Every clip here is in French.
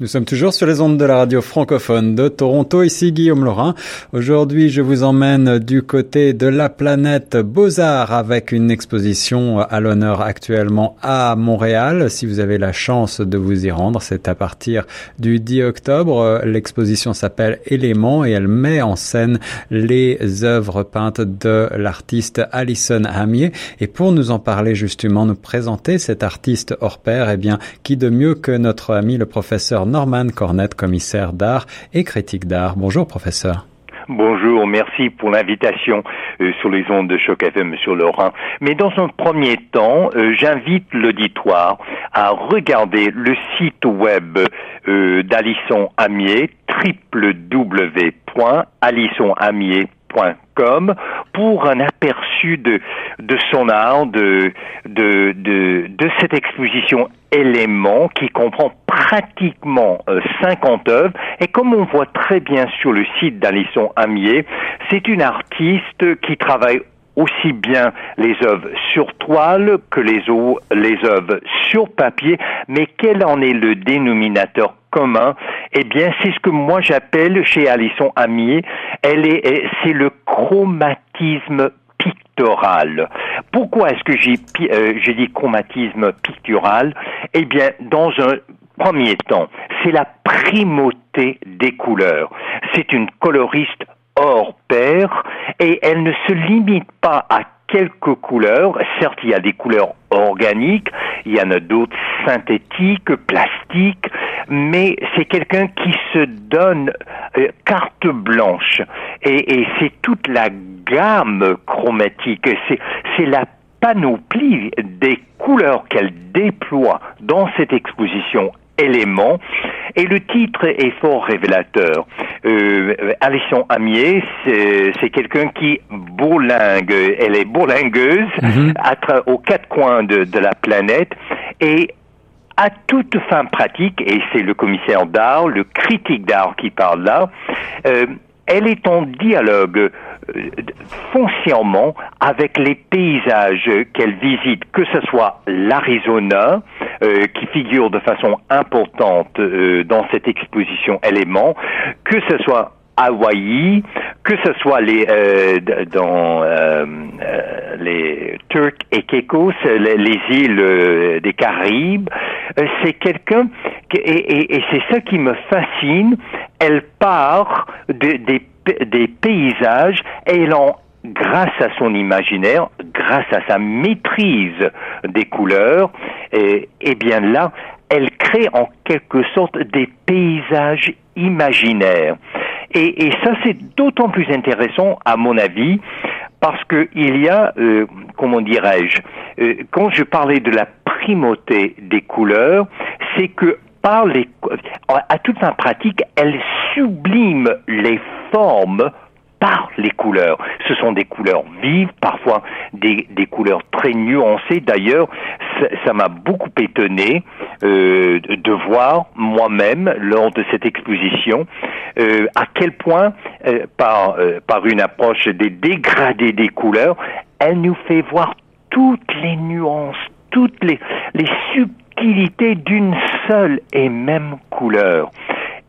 Nous sommes toujours sur les ondes de la radio francophone de Toronto. Ici Guillaume Laurin. Aujourd'hui, je vous emmène du côté de la planète Beaux-Arts avec une exposition à l'honneur actuellement à Montréal. Si vous avez la chance de vous y rendre, c'est à partir du 10 octobre. L'exposition s'appelle Éléments et elle met en scène les œuvres peintes de l'artiste Alison Hamier. Et pour nous en parler justement, nous présenter cet artiste hors pair, eh bien, qui de mieux que notre ami le professeur Norman Cornette, commissaire d'art et critique d'art. Bonjour professeur. Bonjour, merci pour l'invitation euh, sur les ondes de Choc FM, Monsieur Laurent. Mais dans un premier temps, euh, j'invite l'auditoire à regarder le site web euh, d'Alisson Amier, www.alissonamier.com pour un aperçu de, son art, de, cette exposition élément qui comprend pratiquement 50 euh, œuvres. Et comme on voit très bien sur le site d'Alisson Amier, c'est une artiste qui travaille aussi bien les œuvres sur toile que les, les œuvres sur papier, mais quel en est le dénominateur commun Eh bien, c'est ce que moi j'appelle chez Alisson Amier, elle est, c'est le chromatisme pictural. Pourquoi est-ce que j'ai, euh, j'ai dit chromatisme pictural? Eh bien, dans un premier temps, c'est la primauté des couleurs. C'est une coloriste hors pair et elle ne se limite pas à quelques couleurs. Certes, il y a des couleurs organiques, il y en a d'autres synthétiques, plastiques, mais c'est quelqu'un qui se donne euh, carte blanche. Et, et c'est toute la gamme chromatique, c'est la panoplie des couleurs qu'elle déploie dans cette exposition élément. Et le titre est fort révélateur. Euh, Alison Amier, c'est quelqu'un qui bourlingue, elle est bourlingueuse mhm. aux quatre coins de, de la planète et à toute fin pratique, et c'est le commissaire d'art, le critique d'art qui parle là, euh, elle est en dialogue euh, foncièrement avec les paysages qu'elle visite, que ce soit l'Arizona, euh, qui figure de façon importante dans cette exposition élément, que ce soit Hawaï, que ce soit les dans les Turks et Caicos, les, îles des Caraïbes, c'est quelqu'un et, c'est ça qui me fascine. Elle part de, des paysages et grâce à son imaginaire, grâce à sa maîtrise des couleurs, et, et bien là, elle crée en quelque sorte des paysages imaginaires. Et, ça, c'est d'autant plus intéressant, à mon avis, parce que il y a, euh, comment dirais-je, euh, quand je parlais de la primauté des couleurs, c'est que par les, à toute fin pratique, elle sublime les formes par les couleurs. Ce sont des couleurs vives, parfois des, des couleurs très nuancées. D'ailleurs, ça m'a beaucoup étonné euh, de voir moi-même lors de cette exposition euh, à quel point, euh, par, euh, par une approche des dégradés des couleurs, elle nous fait voir toutes les nuances, toutes les, les subtilités d'une seule et même couleur.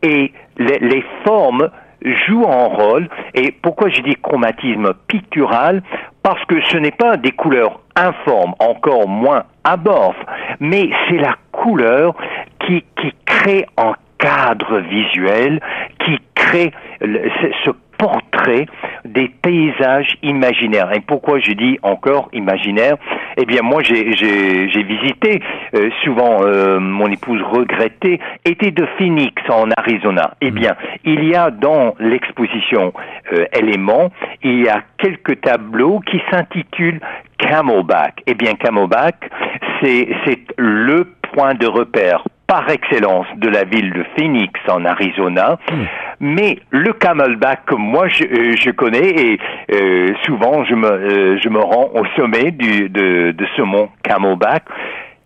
Et les, les formes joue un rôle. Et pourquoi je dis chromatisme pictural Parce que ce n'est pas des couleurs informes, encore moins amorphes, mais c'est la couleur qui, qui crée un cadre visuel, qui crée ce portrait des paysages imaginaires. Et pourquoi je dis encore imaginaire? Eh bien, moi, j'ai visité, euh, souvent euh, mon épouse regrettait, était de Phoenix en Arizona. Eh mm. bien, il y a dans l'exposition euh, Éléments, il y a quelques tableaux qui s'intitulent Camelback. Eh bien, Camelback, c'est le point de repère par excellence de la ville de Phoenix en Arizona. Hmm. Mais le camelback que moi je, euh, je connais et euh, souvent je me, euh, je me rends au sommet du, de, de ce mont Camelback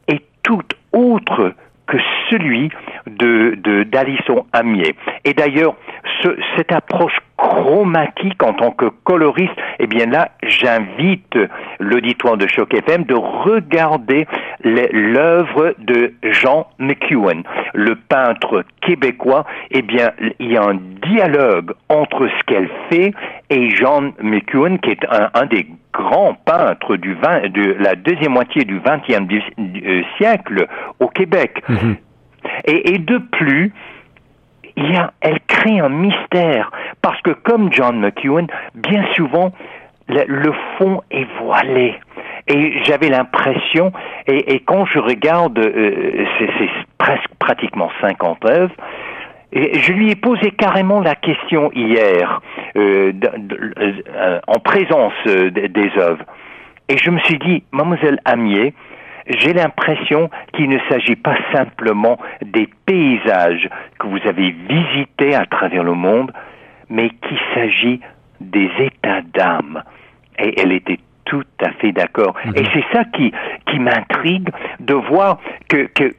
est tout autre que celui de d'Alisson Amier. Et d'ailleurs, ce, cette approche chromatique en tant que coloriste, eh bien là, j'invite l'auditoire de Choc FM de regarder l'œuvre de Jean McEwen, le peintre québécois. Eh bien, il y a un dialogue entre ce qu'elle fait et Jean McEwen, qui est un, des grands peintres du 20, de la deuxième moitié du XXe euh, siècle au Québec. Mhm. et, et de plus, il y a, elle crée un mystère parce que comme John McEwen, bien souvent le, fond est voilé. Et j'avais l'impression, et, quand je regarde, euh, c'est presque pratiquement 50 œuvres, je lui ai posé carrément la question hier, euh, euh, en présence des œuvres. Et je me suis dit, mademoiselle Amier, j'ai l'impression qu'il ne s'agit pas simplement des paysages que vous avez visités à travers le monde, mais qu'il s'agit des états d'âme. Et elle était tout à fait d'accord. Mhm. Et c'est ça qui, qui m'intrigue de voir que, que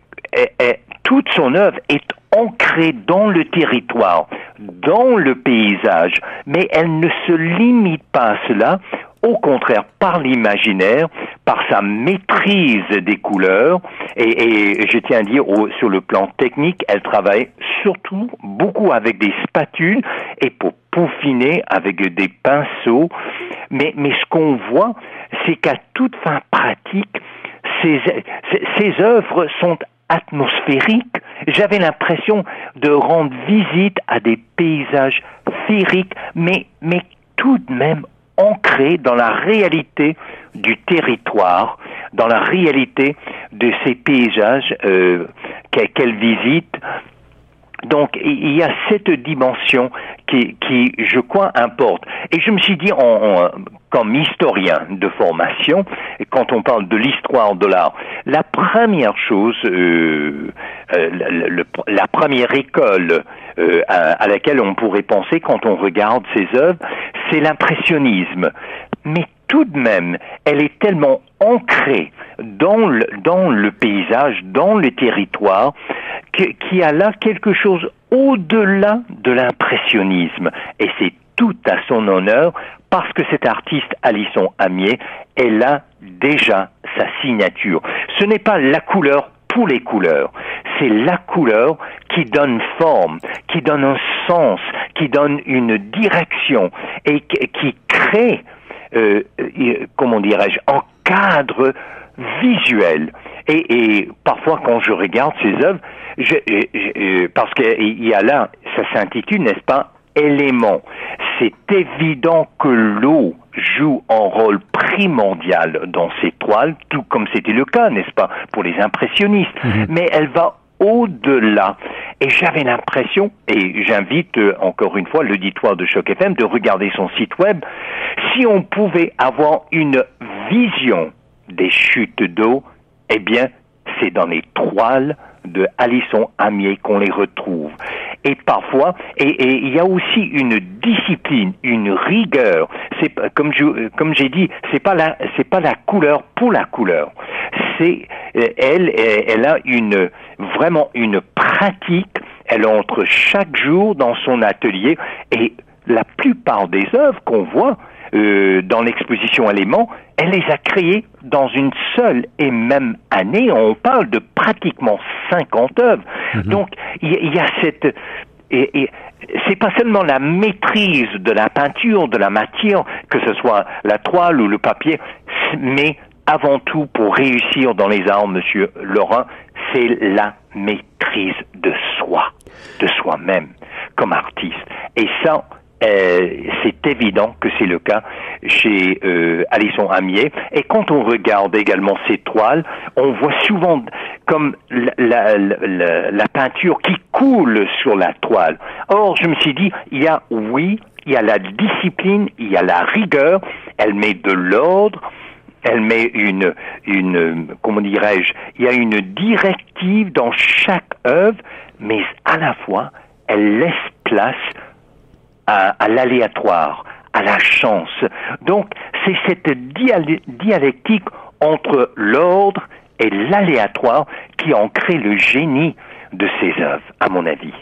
toute son œuvre est ancrée dans le territoire, dans le paysage, mais elle ne se limite pas à cela au contraire par l'imaginaire, par sa maîtrise des couleurs, et, je tiens à dire sur le plan technique, elle travaille surtout beaucoup avec des spatules et pour peaufiner avec des pinceaux, mais, ce qu'on voit, c'est qu'à toute fin pratique, ces, ces œuvres sont atmosphériques. J'avais l'impression de rendre visite à des paysages féeriques, mais, mais tout de même ancré dans la réalité du territoire, dans la réalité de ces paysages euh, qu'elle visite. Donc il y a cette dimension qui, qui, je crois, importe. Et je me suis dit, en, comme historien de formation, quand on parle de l'histoire de l'art, la première chose, euh, euh, la première école euh, à, laquelle on pourrait penser quand on regarde ces œuvres, c'est l'impressionnisme. Mais tout de même, elle est tellement ancrée dans le, dans le paysage, dans le territoire, qu'il y a là quelque chose au-delà de l'impressionnisme. Et c'est tout à son honneur parce que cet artiste Alisson Amier, elle a déjà sa signature. Ce n'est pas la couleur pour les couleurs, c'est la couleur qui donne forme, qui donne un sens, qui donne une direction et qui crée, euh, euh, comment dirais-je, un cadre visuel. Et, parfois, quand je regarde ces œuvres, je, parce qu'il y a là, ça s'intitule, n'est-ce pas, élément. C'est évident que l'eau joue un rôle primordial dans ces toiles, tout comme c'était le cas, n'est-ce pas, pour les impressionnistes. Mhm. Mais elle va au-delà. Et j'avais l'impression, et j'invite euh, encore une fois l'auditoire de Choc FM de regarder son site web, si on pouvait avoir une vision des chutes d'eau, eh bien, c'est dans les toiles de Alisson Amier qu'on les retrouve. Et parfois, et, il y a aussi une discipline, une rigueur. C'est comme je, comme j'ai dit, c'est pas la, c'est pas la couleur pour la couleur. C'est elle, elle a une vraiment une pratique. Elle entre chaque jour dans son atelier et la plupart des œuvres qu'on voit, euh, dans l'exposition Éléments, elle les a créées dans une seule et même année. On parle de pratiquement 50 œuvres. Mhm. Donc, il y, a cette... Et, et c'est pas seulement la maîtrise de la peinture, de la matière, que ce soit la toile ou le papier, mais avant tout, pour réussir dans les arts, Monsieur Laurent, c'est la maîtrise de soi, de soi-même, comme artiste. Et ça, euh, c'est évident que c'est le cas chez euh, Alisson Amier. Et quand on regarde également ces toiles, on voit souvent comme la, la, peinture qui coule sur la toile. Or, je me suis dit, il y a, oui, il y a la discipline, il y a la rigueur, elle met de l'ordre, elle met une, une, comment dirais-je, il y a une directive dans chaque œuvre, mais à la fois, elle laisse place à, l'aléatoire, à la chance. Donc, c'est cette dialectique entre l'ordre et l'aléatoire qui en crée le génie de ces œuvres, à mon avis.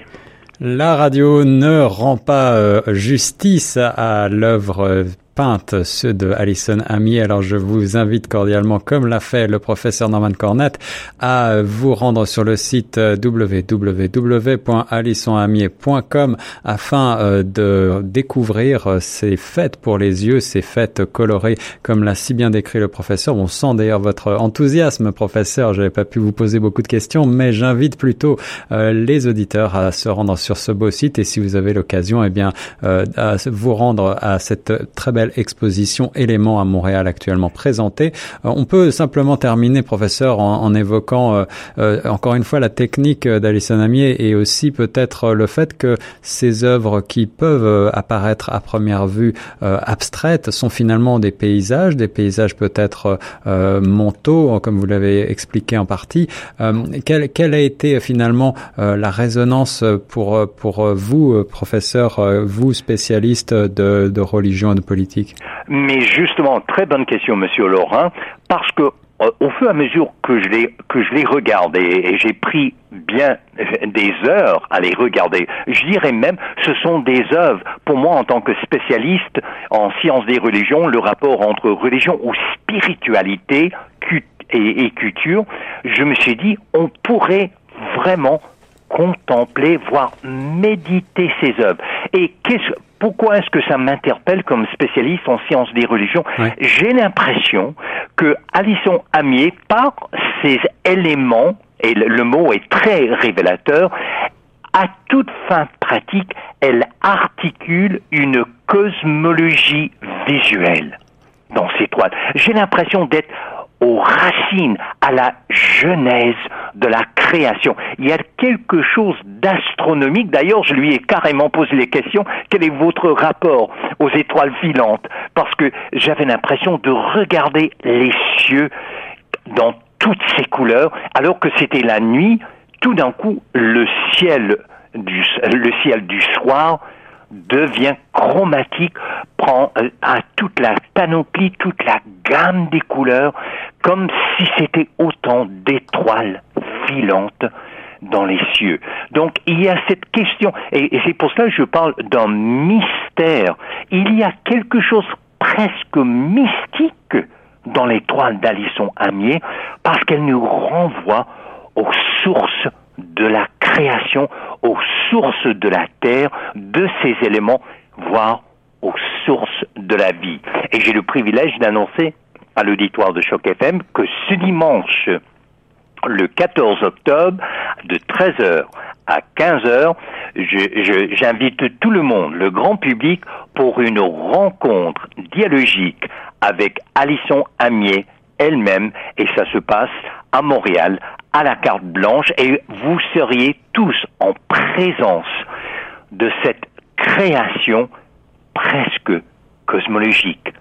La radio ne rend pas euh, justice à l'œuvre peintes, ceux de Alison Amier. Alors je vous invite cordialement, comme l'a fait le professeur Norman Cornette, à vous rendre sur le site www.alisonamier.com afin de découvrir ces fêtes pour les yeux, ces fêtes colorées, comme l'a si bien décrit le professeur. On sent d'ailleurs votre enthousiasme, professeur. Je n'avais pas pu vous poser beaucoup de questions, mais j'invite plutôt les auditeurs à se rendre sur ce beau site et si vous avez l'occasion, eh bien, euh, à vous rendre à cette très belle exposition éléments à Montréal actuellement présentée. Euh, on peut simplement terminer, professeur, en, en évoquant euh, encore une fois la technique d'Alison Amier et aussi peut-être le fait que ces œuvres qui peuvent apparaître à première vue abstraites sont finalement des paysages, des paysages peut-être mentaux, comme vous l'avez expliqué en partie. quelle, quelle a été finalement la résonance pour pour vous, professeur, vous spécialiste de, de religion et de politique? Mais justement, très bonne question, Monsieur Laurent, parce que euh, au fur et à mesure que je les que je les regarde et, j'ai pris bien des heures à les regarder, je dirais même ce sont des œuvres pour moi en tant que spécialiste en sciences des religions, le rapport entre religion ou spiritualité et, et culture, je me suis dit on pourrait vraiment contempler, voire méditer ces œuvres. Et pourquoi est-ce que ça m'interpelle comme spécialiste en sciences des religions J'ai l'impression que Alison Amier, par ces éléments, et le, mot est très révélateur, à toute fin pratique, elle articule une cosmologie visuelle dans ses toiles. J'ai l'impression d'être aux racines, à la genèse de la création. Il y a quelque chose d'astronomique. D'ailleurs, je lui ai carrément posé les questions. Quel est votre rapport aux étoiles filantes? Parce que j'avais l'impression de regarder les cieux dans toutes ces couleurs, alors que c'était la nuit. Tout d'un coup, le ciel du, le ciel du soir devient chromatique, prend euh, à toute la panoplie, toute la gamme des couleurs, comme si c'était autant d'étoiles filantes dans les cieux. Donc il y a cette question, et, c'est pour cela que je parle d'un mystère. Il y a quelque chose presque mystique dans l'étoile d'Alisson Amier, parce qu'elle nous renvoie aux sources de la création, aux sources de la terre, de ces éléments, voire aux sources de la vie. Et j'ai le privilège d'annoncer à l'auditoire de Choc FM que ce dimanche, le 14 octobre, de 13h à 15h, j'invite tout le monde, le grand public, pour une rencontre dialogique avec Alison Amier elle-même, et ça se passe à Montréal, à la carte blanche, et vous seriez tous en présence de cette création presque cosmologique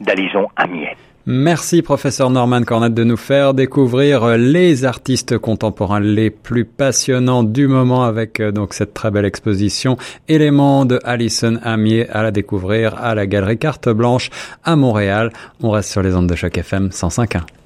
d'Alison Amiet. Merci professeur Norman Cornette de nous faire découvrir les artistes contemporains les plus passionnants du moment avec euh, donc cette très belle exposition Éléments de Alison Amier à la découvrir à la galerie Carte Blanche à Montréal. On reste sur les ondes de choc FM 105.1.